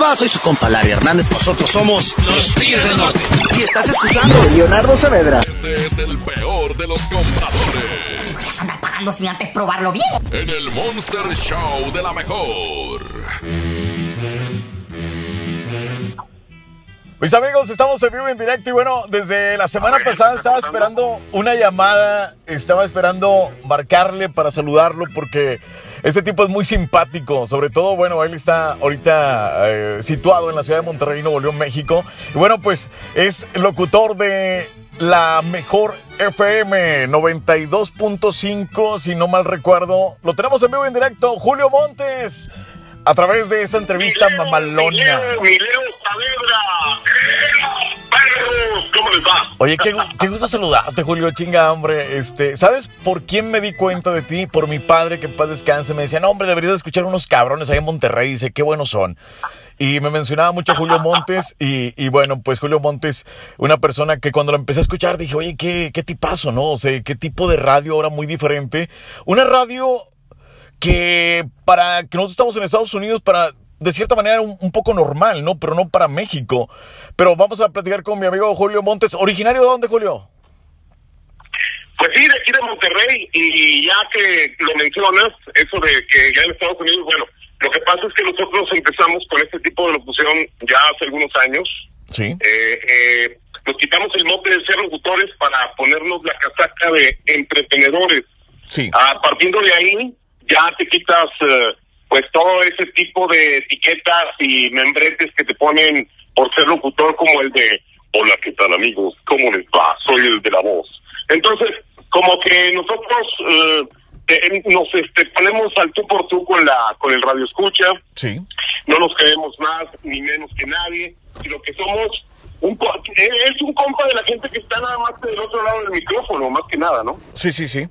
va? Soy su compa Larry Hernández. Nosotros somos los Tigres del Norte. Y estás escuchando Leonardo Saavedra. Este es el peor de los compradores. Anda pagando sin antes probarlo bien. En el Monster Show de la mejor. Mis amigos, estamos en vivo en directo y bueno, desde la semana pasada estaba esperando una llamada, estaba esperando marcarle para saludarlo porque este tipo es muy simpático, sobre todo, bueno, él está ahorita eh, situado en la ciudad de Monterrey, Nuevo León, México. Y bueno, pues es locutor de la mejor FM 92.5, si no mal recuerdo. Lo tenemos en vivo en directo, Julio Montes a través de esta entrevista mamalona. Mileo Saavedra. Perros, ¿cómo les va? Oye, qué, qué, gusto saludarte, Julio, chinga, hombre. Este, ¿Sabes por quién me di cuenta de ti? Por mi padre, que en paz descanse. Me decía, no, hombre, deberías escuchar unos cabrones ahí en Monterrey. Dice, qué buenos son. Y me mencionaba mucho Julio Montes. Y, y, bueno, pues Julio Montes, una persona que cuando lo empecé a escuchar dije, oye, qué, qué tipazo, ¿no? O sea, qué tipo de radio ahora muy diferente. Una radio que para que nosotros estamos en Estados Unidos, para de cierta manera un, un, poco normal, ¿no? Pero no para México. Pero vamos a platicar con mi amigo Julio Montes. ¿Originario de dónde, Julio? Pues sí, de aquí de Monterrey. Y ya que lo mencionas, eso de que ya en Estados Unidos, bueno, lo que pasa es que nosotros empezamos con este tipo de locución ya hace algunos años. Sí. Eh, eh, nos quitamos el mote de ser locutores para ponernos la casaca de entretenedores. Sí. Ah, partiendo de ahí, ya te quitas uh, pues todo ese tipo de etiquetas y membretes que te ponen por ser locutor como el de hola qué tal amigos cómo les va soy el de la voz entonces como que nosotros uh, eh, nos este, ponemos al tú por tú con la con el radio escucha. Sí. No nos creemos más ni menos que nadie sino que somos un es un compa de la gente que está nada más del otro lado del micrófono más que nada no sí sí sí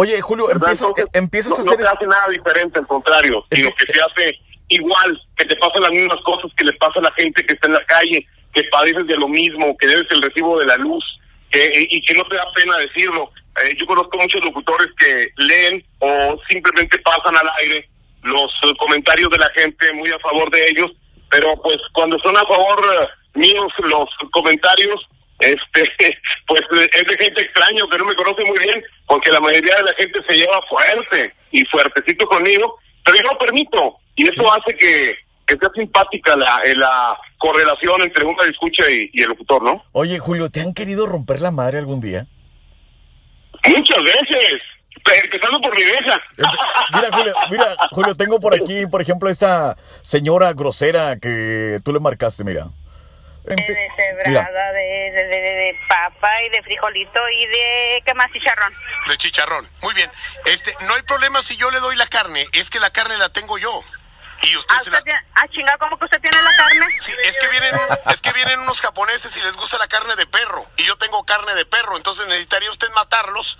Oye, Julio, empieza, Entonces, empiezas no, a hacer... No se hace nada diferente, al contrario, sino que se hace igual, que te pasan las mismas cosas que le pasa a la gente que está en la calle, que padeces de lo mismo, que debes el recibo de la luz, que, y que no te da pena decirlo. Eh, yo conozco muchos locutores que leen o simplemente pasan al aire los uh, comentarios de la gente muy a favor de ellos, pero pues cuando son a favor uh, míos los comentarios, este pues es de gente extraña que no me conoce muy bien porque la mayoría de la gente se lleva fuerte y fuertecito conmigo pero yo lo permito y eso hace que, que sea simpática la, la correlación entre una escucha y, y, el locutor ¿no? Oye Julio ¿te han querido romper la madre algún día? muchas veces empezando por mi vieja mira Julio mira Julio tengo por aquí por ejemplo esta señora grosera que tú le marcaste mira de deshebrada, de, de, de, de, papa y de frijolito y de ¿qué más? Chicharrón. De chicharrón. Muy bien. Este, no hay problema si yo le doy la carne, es que la carne la tengo yo. Y usted, ¿Ah, se usted la... tiene, ah, chinga, ¿cómo que usted tiene la carne? Sí, es que vienen es que vienen unos japoneses y les gusta la carne de perro y yo tengo carne de perro, entonces necesitaría usted matarlos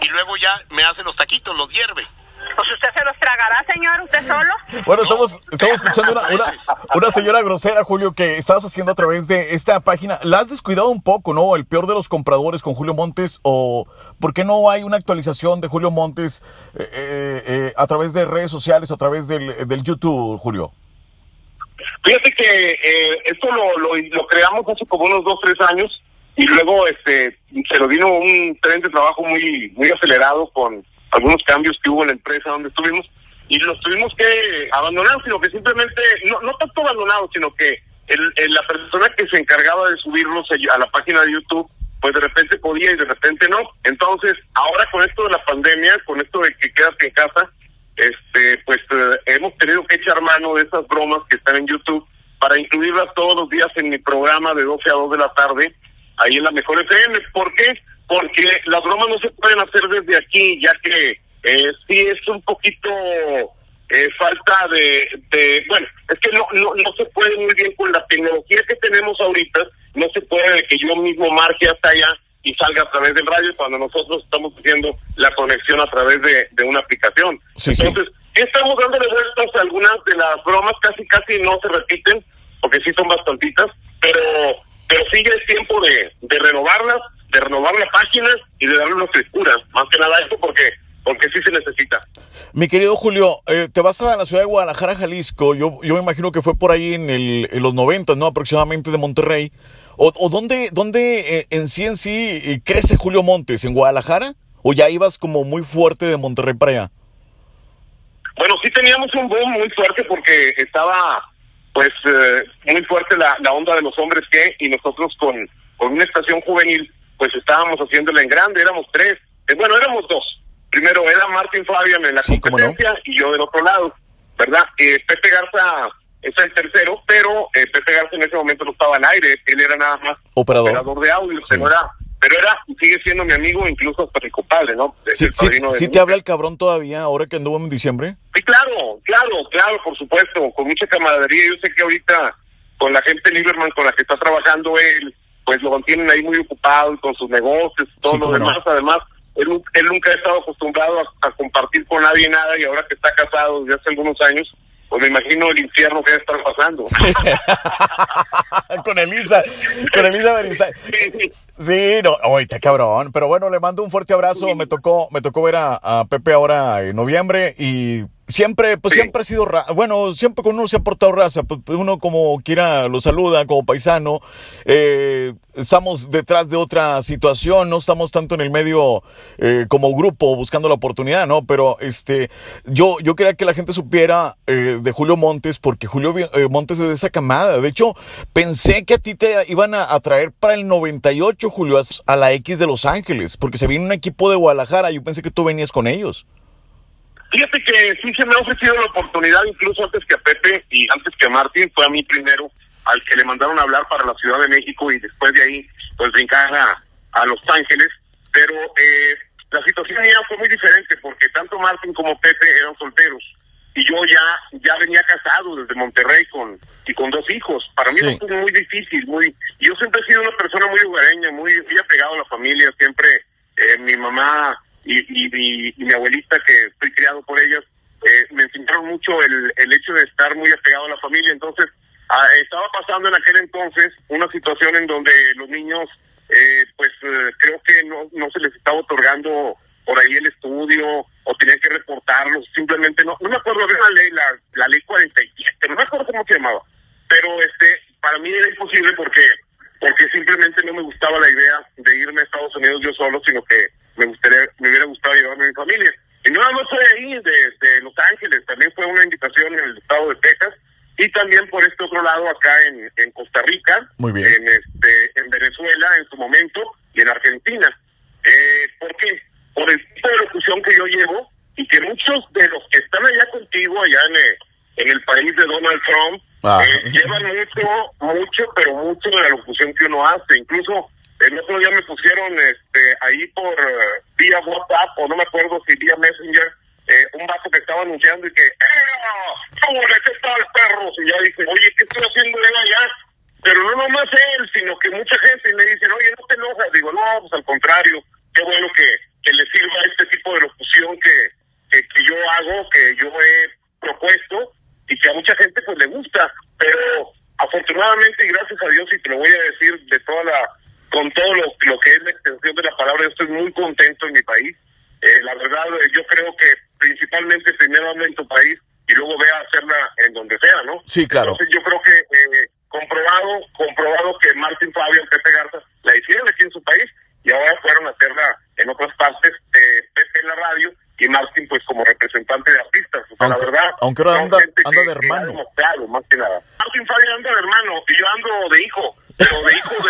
y luego ya me hace los taquitos, los hierve. Pues usted se los tragará, señor, usted solo. Bueno, estamos, estamos escuchando una, una, una, señora grosera, Julio, que estás haciendo a través de esta página. ¿La has descuidado un poco, no? El peor de los compradores con Julio Montes. ¿O por qué no hay una actualización de Julio Montes eh, eh, a través de redes sociales o a través del, del YouTube, Julio? Fíjate que eh, esto lo, lo, lo creamos hace como unos dos, tres años y luego este se lo vino un tren de trabajo muy muy acelerado con algunos cambios que hubo en la empresa donde estuvimos y los tuvimos que abandonar, sino que simplemente, no, no tanto abandonados, sino que el, el, la persona que se encargaba de subirlos a la página de YouTube, pues de repente podía y de repente no. Entonces, ahora con esto de la pandemia, con esto de que quedas en casa, este, pues eh, hemos tenido que echar mano de esas bromas que están en YouTube para incluirlas todos los días en mi programa de 12 a 2 de la tarde, ahí en la Mejor FM. ¿Por qué? Porque las bromas no se pueden hacer desde aquí, ya que eh, sí es un poquito eh, falta de, de, bueno, es que no, no, no se puede muy bien con la tecnología que tenemos ahorita, no se puede que yo mismo marque hasta allá y salga a través del radio cuando nosotros estamos haciendo la conexión a través de, de una aplicación. Sí, Entonces, sí. estamos dándole vueltas a algunas de las bromas, casi casi no se repiten, porque sí son bastantitas, pero, pero sí ya es tiempo de, de renovarlas de renovar la página y de darle una frescura, más que nada esto porque porque sí se necesita. Mi querido Julio, eh, te vas a la ciudad de Guadalajara, Jalisco. Yo, yo me imagino que fue por ahí en, el, en los 90, ¿no? Aproximadamente de Monterrey. ¿O, o dónde, dónde eh, en sí en sí eh, crece Julio Montes? ¿En Guadalajara? ¿O ya ibas como muy fuerte de Monterrey para allá? Bueno, sí teníamos un boom muy fuerte porque estaba pues eh, muy fuerte la, la onda de los hombres que y nosotros con, con una estación juvenil pues estábamos haciéndola en grande, éramos tres, Eh, bueno, éramos dos. Primero era Martín Fabian en la Sí, no. competencia y yo del otro lado, ¿verdad? Eh, Pepe Garza es el tercero, pero eh, Pepe Garza en ese momento no estaba al aire, él era nada más Operador. operador de audio, Sí. pero era, pero era, sigue siendo mi amigo, incluso hasta mi compadre, ¿no? Es ¿Sí, sí, de sí te habla el cabrón todavía ahora que anduvo en diciembre? Sí, claro, claro, claro, por supuesto, con mucha camaradería. Yo sé que ahorita con la gente Lieberman con la que está trabajando él, pues lo mantienen ahí muy ocupado y con sus negocios y todo Sí, lo no. demás. Además, él, él nunca ha estado acostumbrado a, a compartir con nadie nada y ahora que está casado desde hace algunos años, pues me imagino el infierno que debe estar pasando. con Elisa, con Elisa Beristain. Sí, no, oye, está cabrón. Pero bueno, le mando un fuerte abrazo. Me tocó, me tocó ver a, a Pepe ahora en noviembre y siempre, pues Sí. siempre ha sido, ra- bueno, siempre con uno se ha portado raza. Pues uno como quiera lo saluda, como paisano. Eh, estamos detrás de otra situación, no estamos tanto en el medio eh, como grupo buscando la oportunidad, ¿no? Pero este, yo, yo quería que la gente supiera eh, de Julio Montes, porque Julio eh, Montes es de esa camada. De hecho, pensé que a ti te iban a, a traer para el 98, Julio, a, a la X de Los Ángeles, porque se viene un equipo de Guadalajara. Yo pensé que tú venías con ellos. Fíjate que sí se me ha ofrecido la oportunidad, incluso antes que a Pepe y antes que a Martín, fue a mí primero al que le mandaron a hablar para la Ciudad de México y después de ahí, pues brincar a, a Los Ángeles. Pero eh, la situación ya fue muy diferente porque tanto Martín como Pepe eran solteros y yo ya ya venía casado desde Monterrey con y con dos hijos. Para mí Sí. eso fue muy difícil, muy. Yo siempre he sido una persona muy hogareña, muy, muy apegado a la familia. Siempre eh, mi mamá y, y, mi- abuelita, que estoy criado por ellas, eh, me enseñaron mucho el, el hecho de estar muy apegado a la familia. Entonces, ah, estaba pasando en aquel entonces una situación en donde los niños, eh, pues eh, creo que no, no se les estaba otorgando por ahí el estudio o tenían que reportarlos, simplemente no, no me acuerdo de la ley, la, la ley 47, no me acuerdo cómo se llamaba, pero este, para mí era imposible porque porque simplemente no me gustaba la idea de irme a Estados Unidos yo solo, sino que me gustaría, me hubiera gustado llevarme a mi familia. Y no nada más fue ahí, de, de Los Ángeles, también fue una invitación en el estado de Texas y también por este otro lado acá en, en Costa Rica, Muy bien. en este, en Venezuela en su momento y en Argentina. Eh, ¿Por qué? Por el tipo de locución que yo llevo y que muchos de los que están allá contigo, allá en el, en el país de Donald Trump, Ah. eh, llevan mucho, mucho, pero mucho de la locución que uno hace. Incluso el otro día me pusieron este ahí por eh, vía WhatsApp o no me acuerdo si vía Messenger eh, un vato que estaba anunciando y que ¡Eh! ¡Hola, qué tal, perros! Y ya dice, oye, ¿qué estoy haciendo él allá? Pero no nomás él, sino que mucha gente me dice, oye, no te enojas. Digo, no, pues al contrario, qué bueno que, que le sirva este tipo de locución que, que, que yo hago, que yo he propuesto y que a mucha gente pues le gusta. Pero afortunadamente y gracias a Dios, y te lo voy a decir de toda la, con todo lo, lo que es la extensión de la palabra, yo estoy muy contento en mi país. Eh, la verdad, eh, yo creo que principalmente primero habla en tu país y luego ve a hacerla en donde sea, ¿no? Sí, claro. Entonces yo creo que eh, comprobado, comprobado que Martín Fabio, Pepe Garza la hicieron aquí en su país y ahora fueron a hacerla en otras partes, eh, Pepe en la radio y Martín pues como representante de artistas. O sea, Aunque- la verdad, aunque ahora anda- anda de que hermano. demostrado, más que nada. Martín Fabio anda de hermano y yo ando de hijo, pero de hijo de.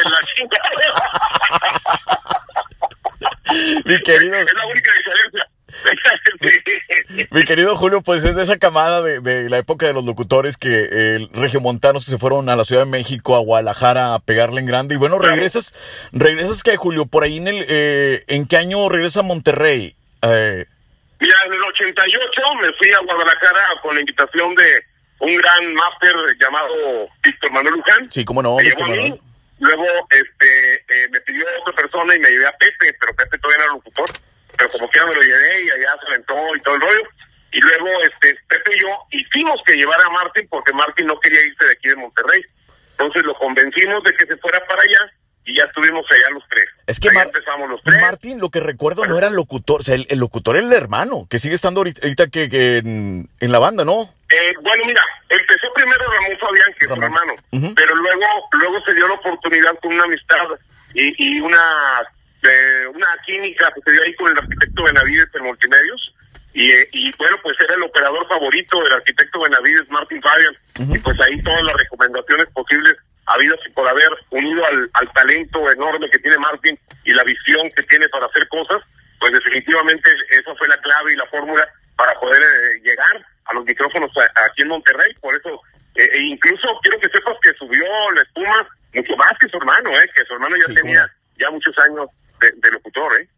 Mi querido, Es la única diferencia. Mi querido Julio, pues es de esa camada de, de la época de los locutores que eh, regiomontanos que se fueron a la Ciudad de México, a Guadalajara a pegarle en grande. Y bueno, regresas, regresas que Julio, por ahí en el, eh, ¿en qué año regresa a Monterrey? Eh, Mira, en el 88 me fui a Guadalajara con la invitación de un gran máster llamado Víctor Manuel Luján. sí, cómo no, Víctor. Manuel. Luego este, eh, me pidió otra persona y me llevé a Pepe, pero Pepe todavía era locutor. Pero como quiera me lo llevé y allá se aventó y todo el rollo. Y luego este, Pepe y yo hicimos que llevara a Martín porque Martín no quería irse de aquí de Monterrey. Entonces lo convencimos de que se fuera para allá y ya estuvimos allá los tres. Es que Mar- empezamos los tres. Martín, lo que recuerdo no era el locutor, o sea, el, el locutor era el hermano, que sigue estando ahorita, ahorita que, que en, en la banda, ¿no? Eh, bueno, mira, empezó primero Ramón Fabián, que es su hermano, pero luego luego se dio la oportunidad con una amistad y, y una eh, una química que se dio ahí con el arquitecto Benavides en Multimedios. Y, eh, y bueno, pues era el operador favorito del arquitecto Benavides, Martin Fabian. Y pues ahí todas las recomendaciones posibles habidas y por haber unido al, al talento enorme que tiene Martin y la visión que tiene para hacer cosas, pues definitivamente esa fue la clave y la fórmula para poder eh, llegar a los micrófonos aquí en Monterrey. Por eso, eh, e incluso quiero que sepas que subió la espuma mucho más que su hermano, eh, que su hermano ya Sí, tenía ya muchos años de, de locutor. ¿eh?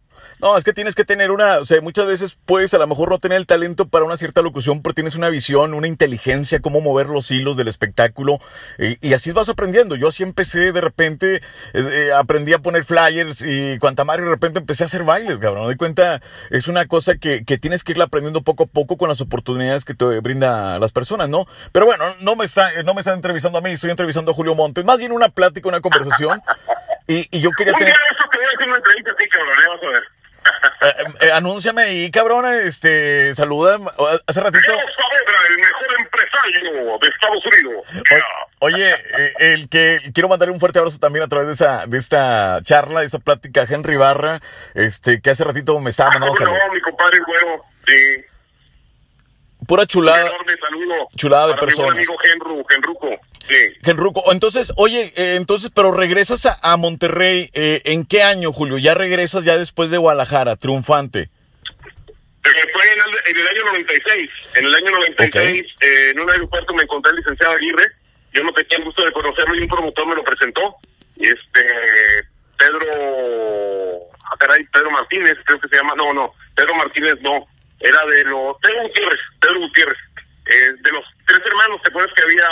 No, es que tienes que tener una, o sea, muchas veces puedes a lo mejor no tener el talento para una cierta locución, pero tienes una visión, una inteligencia, cómo mover los hilos del espectáculo, y, y así vas aprendiendo. Yo así empecé, de repente, eh, eh, aprendí a poner flyers y cuanta madre, de repente empecé a hacer bailes, cabrón. Me doy cuenta, es una cosa que, que tienes que ir aprendiendo poco a poco con las oportunidades que te brinda las personas, ¿no? Pero bueno, no me está, no me están entrevistando a mí, estoy entrevistando a Julio Montes, más bien una plática, una conversación, y, y yo quería Un día tener... de eso te voy a hacer una entrevista a ti, cabrón, ¿eh? vas a ver. Eh, eh, anúnciame ahí, cabrón, este, saluda, hace ratito, Saavedra, el mejor empresario de Estados Unidos. o- oye, eh, el que, quiero mandarle un fuerte abrazo también a través de esa, de esta charla, de esta plática, Henry Barra, este, que hace ratito me estaba Ah, mandando saludos. no, mi compadre güero. Sí. Pura Un chulada, enorme saludo. chulada de mi persona. buen amigo Henru, Henruco. Sí. Henruco. Entonces, oye, eh, entonces, pero regresas a, a Monterrey, eh, ¿en qué año, Julio? Ya regresas ya después de Guadalajara, triunfante. Eh, Fue en el, en el año 96. En el año 96, eh, en un aeropuerto me encontré al licenciado Aguirre. Yo no tenía el gusto de conocerlo y un promotor me lo presentó. Este, Pedro, ah, caray, Pedro Martínez, creo que se llama, no, no, Pedro Martínez no, era de los, Pedro Gutiérrez, Pedro Gutiérrez, eh, de los tres hermanos, ¿te acuerdas que había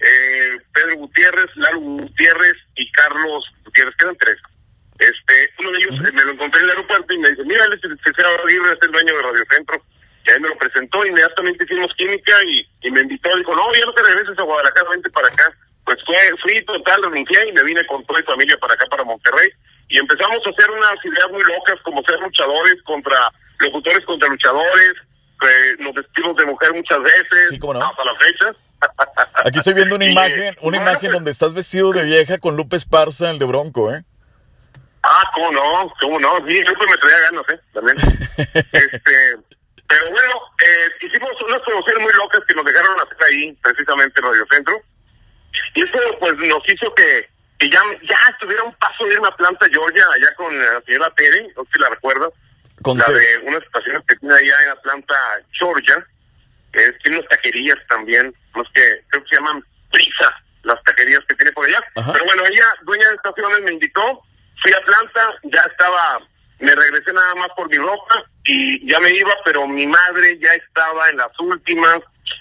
eh, Pedro Gutiérrez, Lalo Gutiérrez y Carlos Gutiérrez, quedan tres. Este, uno de ellos eh, me lo encontré en el aeropuerto y me dice, mira, él es el licenciado Aguirre, es el dueño de Radio Centro. Y ahí me lo presentó, inmediatamente hicimos química y, y me invitó, dijo, no, ya no te regreses a Guadalajara, vente para acá. Pues fue, fui total, renuncié y me vine con toda mi familia para acá, para Monterrey. Y empezamos a hacer unas ideas muy locas, como ser luchadores contra, locutores contra luchadores, eh, nos vestimos de mujer muchas veces, Sí, cómo no. hasta la fecha. Aquí estoy viendo una imagen, una imagen pues, donde estás vestido de vieja con Lupe Esparza, el de Bronco, ¿eh? Ah, cómo no, cómo no, sí, yo me traía ganas, ¿eh? También. este, pero bueno, eh, hicimos unas promociones muy locas que nos dejaron hacer ahí, precisamente en Radio Centro. Y eso, pues, nos hizo que, que ya, ya estuviera un paso de irme a Planta, Georgia, allá con la señora Tere, no sé si la recuerdas, Con la te- de unas estaciones que tiene allá en Atlanta, Georgia, que es- tiene unas taquerías también, los que creo que se llaman Prisa, las taquerías que tiene por allá. Ajá. Pero bueno, ella, dueña de estaciones, me invitó, fui a Atlanta, ya estaba, me regresé nada más por mi ropa y ya me iba, pero mi madre ya estaba en las últimas,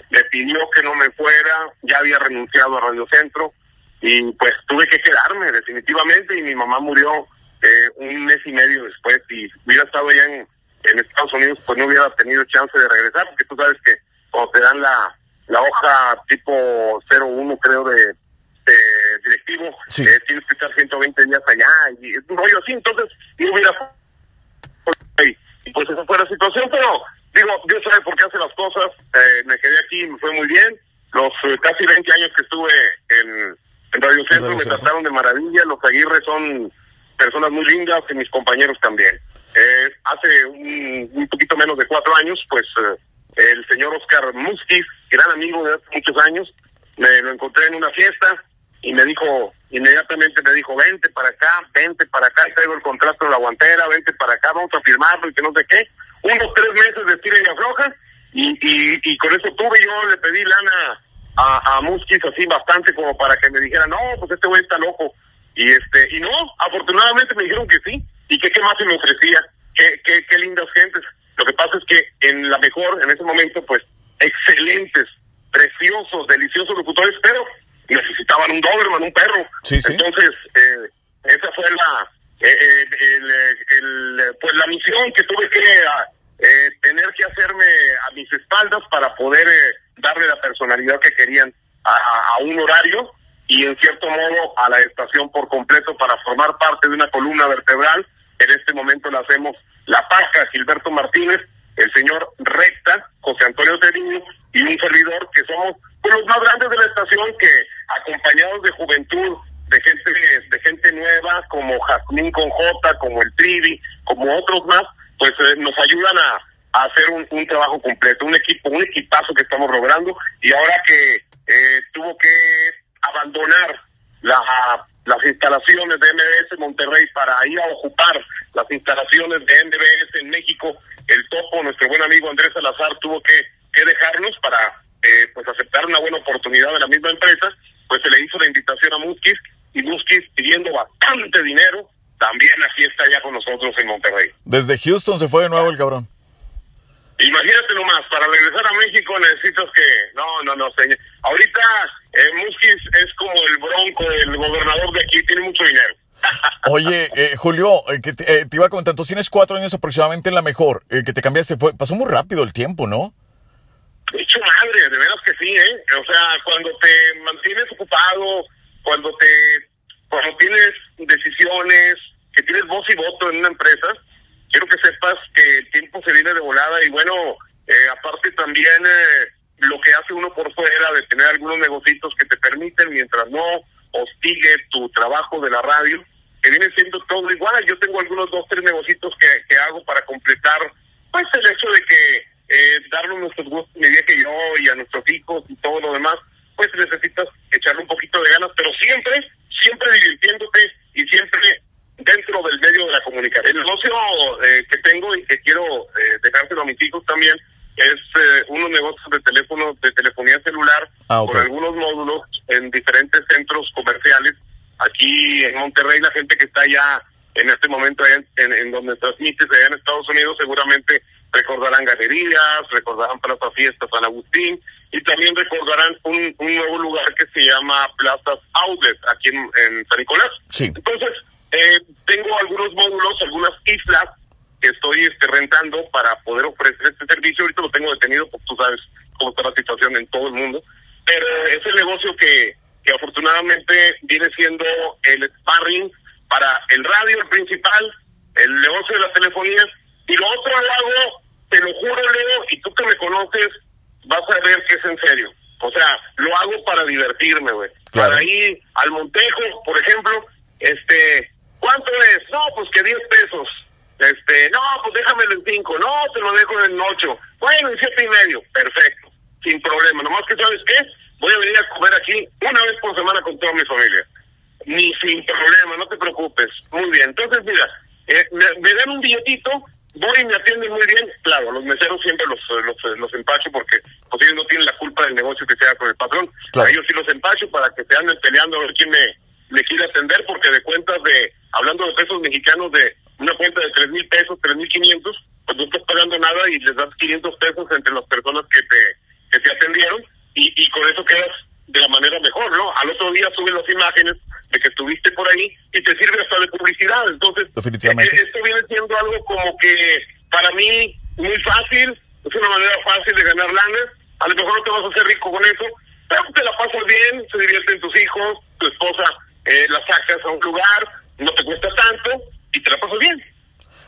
me pidió que no me fuera, ya había renunciado a Radio Centro y pues tuve que quedarme definitivamente y mi mamá murió eh, un mes y medio después y hubiera estado allá en, en Estados Unidos pues no hubiera tenido chance de regresar porque tú sabes que cuando te dan la, la hoja tipo 01 creo de, de directivo Sí. eh, tienes que estar 120 días allá y es un rollo así entonces yo hubiera y pues esa fue la situación, pero digo, Dios sabe por qué hace las cosas. Eh, me quedé aquí, me fue muy bien. Los eh, casi 20 años que estuve en, en Radio Centro Radio me Centro. trataron de maravilla. Los Aguirre son personas muy lindas y mis compañeros también. Eh, hace un, poquito menos de cuatro años, pues eh, el señor Oscar Muskis, gran amigo de hace muchos años, me lo encontré en una fiesta y me dijo, inmediatamente me dijo, vente para acá, vente para acá, traigo el contrato de la guantera, vente para acá, vamos a firmarlo y que no sé qué. Unos tres meses de tira y afloja y, y, y con eso tuve, yo le pedí lana a, a Muskis así bastante como para que me dijera, no, pues este güey está loco. Y este y no, afortunadamente me dijeron que sí y que qué más se me ofrecía, qué, qué, qué lindas gentes. Lo que pasa es que en la mejor, en ese momento, pues excelentes, preciosos, deliciosos locutores, pero necesitaban un Doberman, un perro. Sí, sí. Entonces, eh, esa fue la, eh, eh, el, el, pues la misión que tuve que eh, tener que hacerme a mis espaldas para poder eh, darle la personalidad que querían a, a- a un horario y en cierto modo a la estación por completo para formar parte de una columna vertebral. En este momento la hacemos La Paca, Gilberto Martínez, el señor Recta, José Antonio Ceriño y un servidor que somos pues, los más grandes de la estación que acompañados de juventud, de gente de gente nueva como Jazmín con J, como el Trivi, como otros más, pues eh, nos ayudan a, hacer un, un, trabajo completo, un equipo, un equipazo que estamos logrando y ahora que eh, tuvo que abandonar la, las instalaciones de MBS Monterrey para ir a ocupar las instalaciones de MBS en México, el topo, nuestro buen amigo Andrés Salazar, tuvo que, que dejarnos para eh, pues aceptar una buena oportunidad de la misma empresa, pues se le hizo la invitación a Muskis y Muskis pidiendo bastante dinero, también aquí está ya con nosotros en Monterrey. Desde Houston se fue de nuevo el cabrón. Imagínate nomás, para regresar a México necesitas que... No, no, no, señor. Ahorita eh, Muskis es como el bronco, el gobernador de aquí, tiene mucho dinero. Oye, eh, Julio, eh, que te, eh, te, iba a comentar, tú tienes cuatro años aproximadamente en la mejor, eh, que te cambiaste, fue, pasó muy rápido el tiempo, ¿no? De hecho, madre, de veras que sí, ¿eh? O sea, cuando te mantienes ocupado, cuando te, cuando tienes decisiones, que tienes voz y voto en una empresa, quiero que sepas que el tiempo se viene de volada y bueno, eh, aparte también eh, lo que hace uno por fuera de tener algunos negocios que te permiten, mientras no hostigue tu trabajo de la radio, que viene siendo todo igual. Yo tengo algunos dos, tres negocios que, que hago para completar, pues el hecho de que eh, darle nuestros gustos, mi vieja yo, y a nuestros hijos y todo lo demás, pues necesitas echarle un poquito de ganas, pero siempre, siempre divirtiéndote y siempre dentro del medio de la comunicación. El negocio eh, que tengo y que quiero eh, dejárselo a mis hijos también es eh, unos negocios de teléfono, de telefonía celular, Ah, ok. con algunos módulos en diferentes centros comerciales. Aquí en Monterrey, la gente que está allá en este momento en, en, en donde transmites allá en Estados Unidos, seguramente recordarán galerías, recordarán Plaza Fiesta San Agustín y también recordarán un, un nuevo lugar que se llama Plazas Outlet aquí en, en San Nicolás. Sí. Entonces, eh, tengo algunos módulos, algunas islas que estoy este, rentando para poder ofrecer este servicio. Ahorita lo tengo detenido, porque tú sabes cómo está la situación en todo el mundo. Pero es el negocio que, que afortunadamente viene siendo el sparring para el radio, el principal, el negocio de la telefonía. Y lo otro lo hago, te lo juro, Leo, y tú que me conoces, vas a ver que es en serio. O sea, lo hago para divertirme, güey. Claro. Para ir al Montejo, por ejemplo, este, pues que 10 pesos. Este, no, pues déjamelo en 5. No, te lo dejo en 8. Bueno, en siete y medio. Perfecto. Sin problema. Nomás que, ¿sabes qué? Voy a venir a comer aquí una vez por semana con toda mi familia. Ni sin problema, no te preocupes. Muy bien. Entonces, mira, eh, me, me dan un billetito, voy y me atienden muy bien. Claro, los meseros siempre los, los, los empacho porque pues ellos no tienen la culpa del negocio que se haga con el patrón. Claro. A ellos sí los empacho para que se anden peleando a ver quién me, me quiere atender porque de cuentas de, hablando de pesos mexicanos, de una cuenta de tres mil pesos, tres mil quinientos, pues no estás pagando nada y les das 500 pesos entre las personas que te, que te atendieron y, y con eso quedas de la manera mejor, ¿no? Al otro día suben las imágenes de que estuviste por ahí y te sirve hasta de publicidad. Entonces, Definitivamente. eh, esto viene siendo algo como que para mí muy fácil, es una manera fácil de ganar lana. A lo mejor no te vas a hacer rico con eso, pero te la pasas bien, se divierten tus hijos, tu esposa eh, la sacas a un lugar, no te cuesta tanto y te la pasas bien.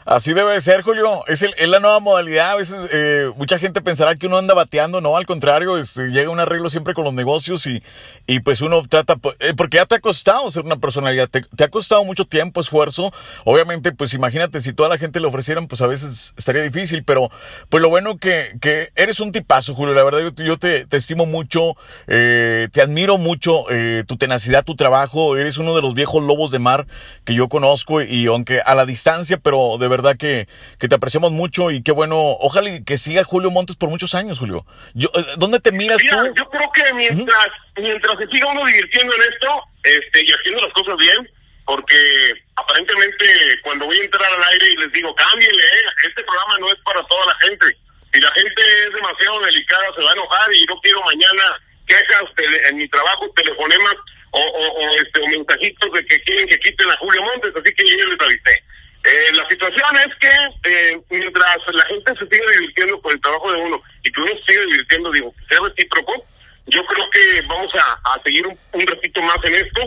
Así debe de ser, Julio. Es, el, es la nueva modalidad. A veces eh, mucha gente pensará que uno anda bateando. No, al contrario, este, llega un arreglo siempre con los negocios y, y pues uno trata, eh, porque ya te ha costado ser una personalidad, te, ha costado mucho tiempo, esfuerzo. Obviamente, pues imagínate, si toda la gente le ofrecieran, pues a veces estaría difícil, pero pues lo bueno que, que eres un tipazo, Julio. La verdad, yo, yo te, te, estimo mucho, eh, te admiro mucho, eh, tu tenacidad, tu trabajo. Eres uno de los viejos lobos de mar que yo conozco y aunque a la distancia, pero de verdad que, que te apreciamos mucho y qué bueno. Ojalá que siga Julio Montes por muchos años, Julio. Yo, eh, ¿Dónde te miras Mira, tú? Yo creo que mientras, uh -huh. mientras se siga uno divirtiendo en esto este, y haciendo las cosas bien, porque aparentemente cuando voy a entrar al aire y les digo, cámbienle, eh, este programa no es para toda la gente. Si la gente es demasiado delicada, se va a enojar y no quiero mañana quejas en mi trabajo, telefonemas o, o, o, este, o mensajitos de que quieren que quiten a Julio Montes, así que yo les avisé. Eh, la situación es que eh, mientras la gente se sigue divirtiendo con el trabajo de uno y que uno se sigue divirtiendo, digo, sea recíproco, yo creo que vamos a, a seguir un, ratito más en esto.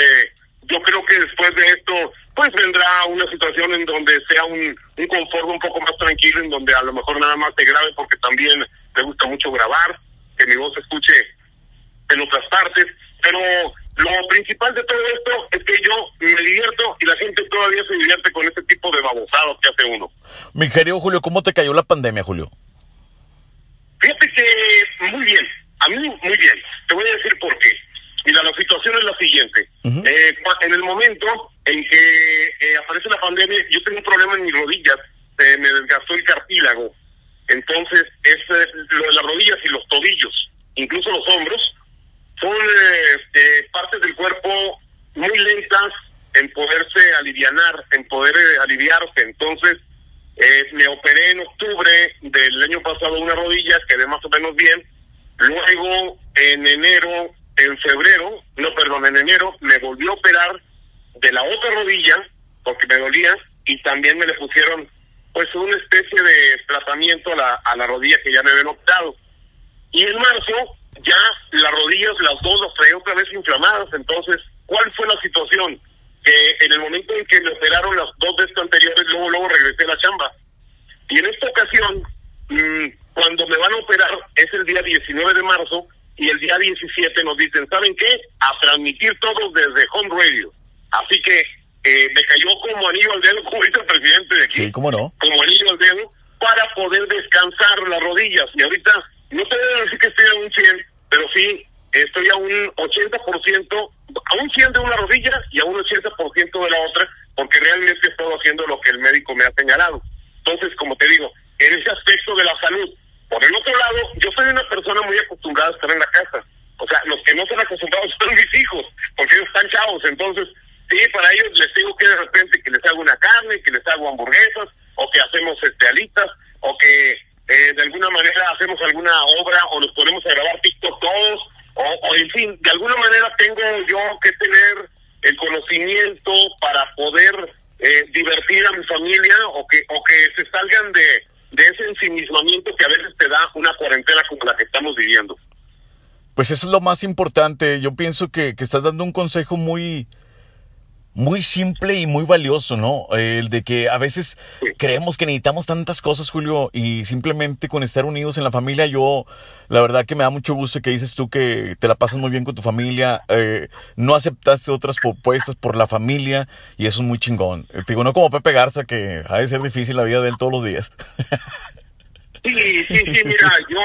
Eh, yo creo que después de esto, pues vendrá una situación en donde sea un, un confort un poco más tranquilo, en donde a lo mejor nada más te grabe, porque también me gusta mucho grabar, que mi voz se escuche en otras partes, pero lo principal de todo esto es que yo me divierto y la gente todavía se divierte con este tipo de babosados que hace uno. Mi querido Julio, ¿cómo te cayó la pandemia, Julio? Fíjate que muy bien, a mí muy bien. Te voy a decir por qué. Mira, la situación es la siguiente. eh, en el momento en que eh, aparece la pandemia, yo tengo un problema en mis rodillas, eh, me desgastó el cartílago. Entonces, es eh, lo de las rodillas y los tobillos, incluso los hombros, son este, partes del cuerpo muy lentas en poderse alivianar, en poder aliviarse. Entonces, me operé en octubre del año pasado una rodilla, quedé más o menos bien. Luego, en enero, en febrero, no, perdón, en enero, me volvió a operar de la otra rodilla, porque me dolía, y también me le pusieron, pues, una especie de tratamiento a la, a la rodilla que ya me habían optado. Y en marzo, ya las rodillas, las dos, las traía otra vez inflamadas. Entonces, ¿cuál fue la situación? Que en el momento en que me operaron las dos veces anteriores, luego, luego regresé a la chamba. Y en esta ocasión, mmm, cuando me van a operar, es el día 19 de marzo, y el día 17 nos dicen, ¿saben qué? A transmitir todos desde Home Radio. Así que eh, me cayó como anillo al dedo, como dice el presidente de aquí. Sí, ¿cómo no? Como anillo al dedo, para poder descansar las rodillas. Y ahorita, no te debo decir que estoy a un 100, pero sí estoy a un 80%, a un 100 de una rodilla y a un 80% de la otra, porque realmente he estado haciendo lo que el médico me ha señalado. Entonces, como te digo, en ese aspecto de la salud, por el otro lado, yo soy una persona muy acostumbrada a estar en la casa. O sea, los que no son acostumbrados son mis hijos, porque ellos están chavos. Entonces, sí, para ellos les digo que de repente que les hago una carne, que les hago hamburguesas, o que hacemos este alitas, o que eh, de alguna manera hacemos alguna obra, o nos ponemos a grabar TikTok todos, o, en fin, de alguna manera tengo yo que tener el conocimiento para poder eh, divertir a mi familia, o que, o que se salgan de de ese ensimismamiento que a veces te da una cuarentena como la que estamos viviendo. Pues eso es lo más importante. Yo pienso que, que estás dando un consejo muy, muy simple y muy valioso, ¿no? El de que a veces sí. creemos que necesitamos tantas cosas, Julio, y simplemente con estar unidos en la familia, yo, la verdad que me da mucho gusto que dices tú que te la pasas muy bien con tu familia, eh, no aceptaste otras propuestas por la familia, y eso es muy chingón. Te digo, no como Pepe Garza, que ha de ser difícil la vida de él todos los días. sí, sí, sí, mira, yo,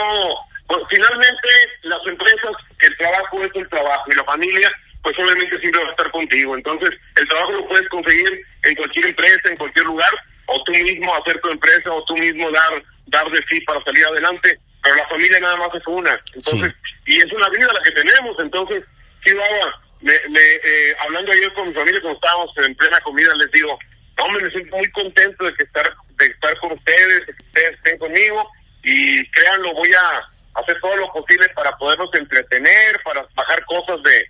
pues, finalmente, las empresas, el trabajo es el trabajo, y la familia pues obviamente siempre va a estar contigo. Entonces, el trabajo lo puedes conseguir en cualquier empresa, en cualquier lugar, o tú mismo hacer tu empresa, o tú mismo dar dar de sí para salir adelante, pero la familia nada más es una. Entonces, sí. y es una vida la que tenemos. Entonces, sí, Baba, me, me, eh, hablando ayer con mi familia, cuando estábamos en plena comida, les digo, hombre, me siento muy contento de que estar de estar con ustedes, de que ustedes estén conmigo, y créanlo, voy a hacer todo lo posible para podernos entretener, para bajar cosas de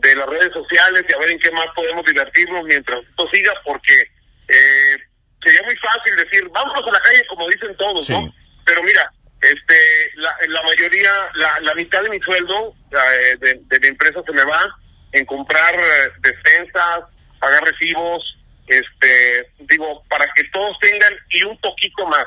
de las redes sociales y a ver en qué más podemos divertirnos mientras esto siga, porque eh, sería muy fácil decir, vámonos a la calle como dicen todos, sí. ¿no? Pero mira, este la, la mayoría, la, la mitad de mi sueldo eh, de, de, mi empresa se me va en comprar eh, despensas, pagar recibos, este digo, para que todos tengan y un poquito más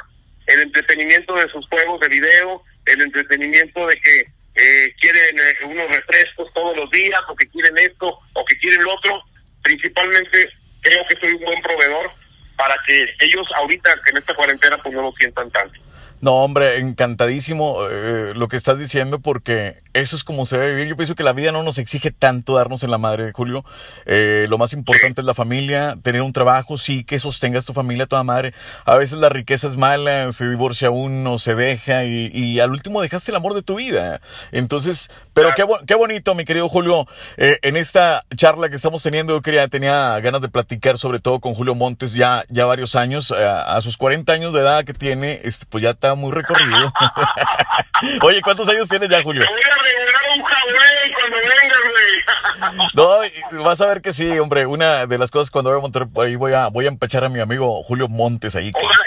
el entretenimiento de sus juegos de video, el entretenimiento de que eh, quieren eh, unos refrescos todos los días, o que quieren esto, o que quieren lo otro. Principalmente creo que soy un buen proveedor para que ellos ahorita en esta cuarentena pues no lo sientan tanto. No, hombre, encantadísimo eh, lo que estás diciendo porque eso es como se debe vivir. Yo pienso que la vida no nos exige tanto darnos en la madre, Julio. Eh, lo más importante es la familia, tener un trabajo, sí, que sostengas tu familia, toda madre. A veces la riqueza es mala, se divorcia uno, se deja y, y al último dejaste el amor de tu vida. Entonces, pero qué, qué bonito, mi querido Julio. Eh, en esta charla que estamos teniendo, yo quería, tenía ganas de platicar sobre todo con Julio Montes ya, ya varios años. A, a sus 40 años de edad que tiene, este, pues ya está muy recorrido. Oye, ¿cuántos años tienes ya, Julio? Te voy a regalar un Huawei cuando vengas, güey. No, vas a ver que sí, hombre. Una de las cosas cuando voy a Monterrey, ahí voy a, voy a empachar a mi amigo Julio Montes ahí. Que... Ojalá,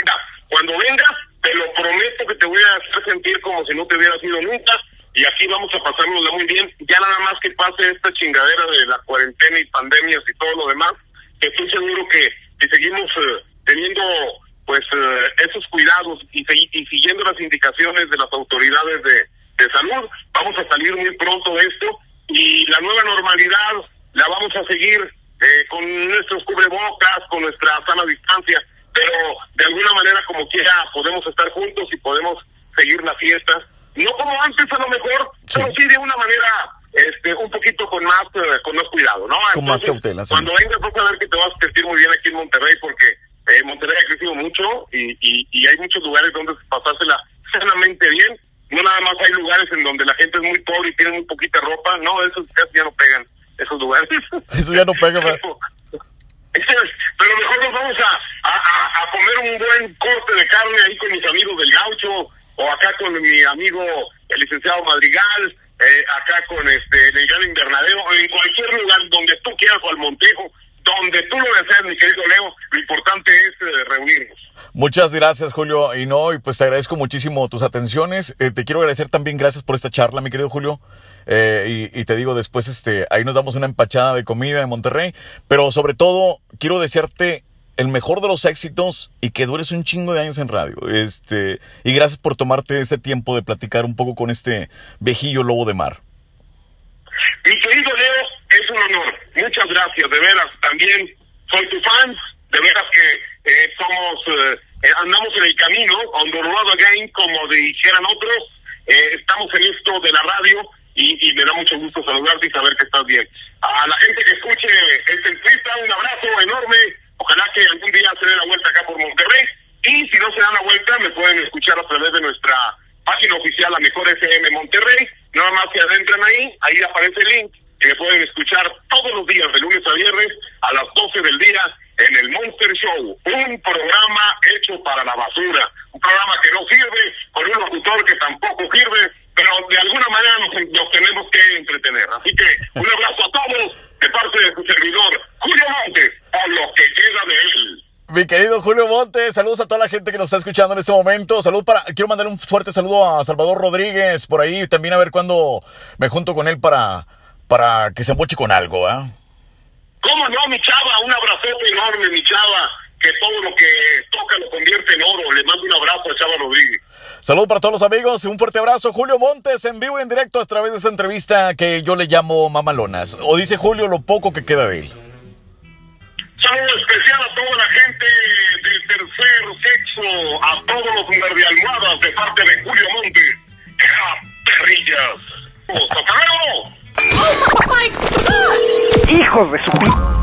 cuando vengas, te lo prometo que te voy a hacer sentir como si no te hubiera sido nunca y aquí vamos a pasárnosla muy bien. Ya nada más que pase esta chingadera de la cuarentena y pandemias y todo lo demás, que estoy seguro que si seguimos eh, teniendo pues eh, esos cuidados y, y, siguiendo las indicaciones de las autoridades de, de salud, vamos a salir muy pronto de esto y la nueva normalidad la vamos a seguir eh, con nuestros cubrebocas, con nuestra sana distancia, pero de alguna manera como quiera podemos estar juntos y podemos seguir la fiesta no como antes a lo mejor, pero sí de una manera este un poquito con más eh, con más cuidado, ¿no? Con más cautela. Cuando vengas vas a ver que te vas a sentir muy bien aquí en Monterrey porque eh, Monterrey ha crecido mucho y, y, hay muchos lugares donde pasársela sanamente bien. No nada más hay lugares en donde la gente es muy pobre y tiene muy poquita ropa. No, esos casi ya no pegan, esos lugares. Eso ya no pega, pero, pero mejor nos vamos a, a, a comer un buen corte de carne ahí con mis amigos del gaucho o acá con mi amigo el licenciado Madrigal, eh, acá con este el Invernadero, o en cualquier lugar donde tú quieras, o al Montejo, donde tú lo deseas, mi querido Leo, lo importante es eh, reunirnos. Muchas gracias, Julio. Y no, y pues te agradezco muchísimo tus atenciones. Eh, te quiero agradecer también, gracias por esta charla, mi querido Julio. y, y, te digo después, este, ahí nos damos una empachada de comida en Monterrey. Pero sobre todo, quiero desearte el mejor de los éxitos y que dures un chingo de años en radio. Este, y gracias por tomarte ese tiempo de platicar un poco con este viejillo lobo de mar. Mi querido Leo, es un honor. Muchas gracias, de veras. También soy tu fan. De veras que eh, somos, eh, eh, andamos en el camino, on the road again, como dijeran otros. estamos en esto de la radio y, me da mucho gusto saludarte y saber que estás bien. A la gente que escuche el entrevista, un abrazo enorme Ojalá que algún día se dé la vuelta acá por Monterrey. Y si no se dan la vuelta, me pueden escuchar a través de nuestra página oficial, la Mejor FM Monterrey. Nada más se adentran ahí, ahí aparece el link, que pueden escuchar todos los días, de lunes a viernes, a las 12 del día, en el Monster Show. Un programa hecho para la basura. Un programa que no sirve, con un locutor que tampoco sirve, pero de alguna manera nos, tenemos que entretener. Así que un abrazo a todos de parte de su servidor, Julio Montes, o lo que queda de él. Mi querido Julio Montes, saludos a toda la gente que nos está escuchando en este momento. Salud para, quiero mandar un fuerte saludo a Salvador Rodríguez por ahí, también a ver cuándo me junto con él para, para que se emboche con algo, ¿ah? ¿Cómo no, mi chava? Un abrazote enorme, mi chava, que todo lo que toca lo convierte en oro. Le mando un abrazo a Chava Rodríguez. Saludos para todos los amigos, un fuerte abrazo. Julio Montes en vivo y en directo a través de esa entrevista que yo le llamo Mamalonas. O dice Julio lo poco que queda de él. Saludo especial a toda la gente del tercer sexo, a todos los de almohadas de parte de Julio Montes. ¡Qué perrillas! ¡Hasta luego! ¡Oh, ¡Hijos de su...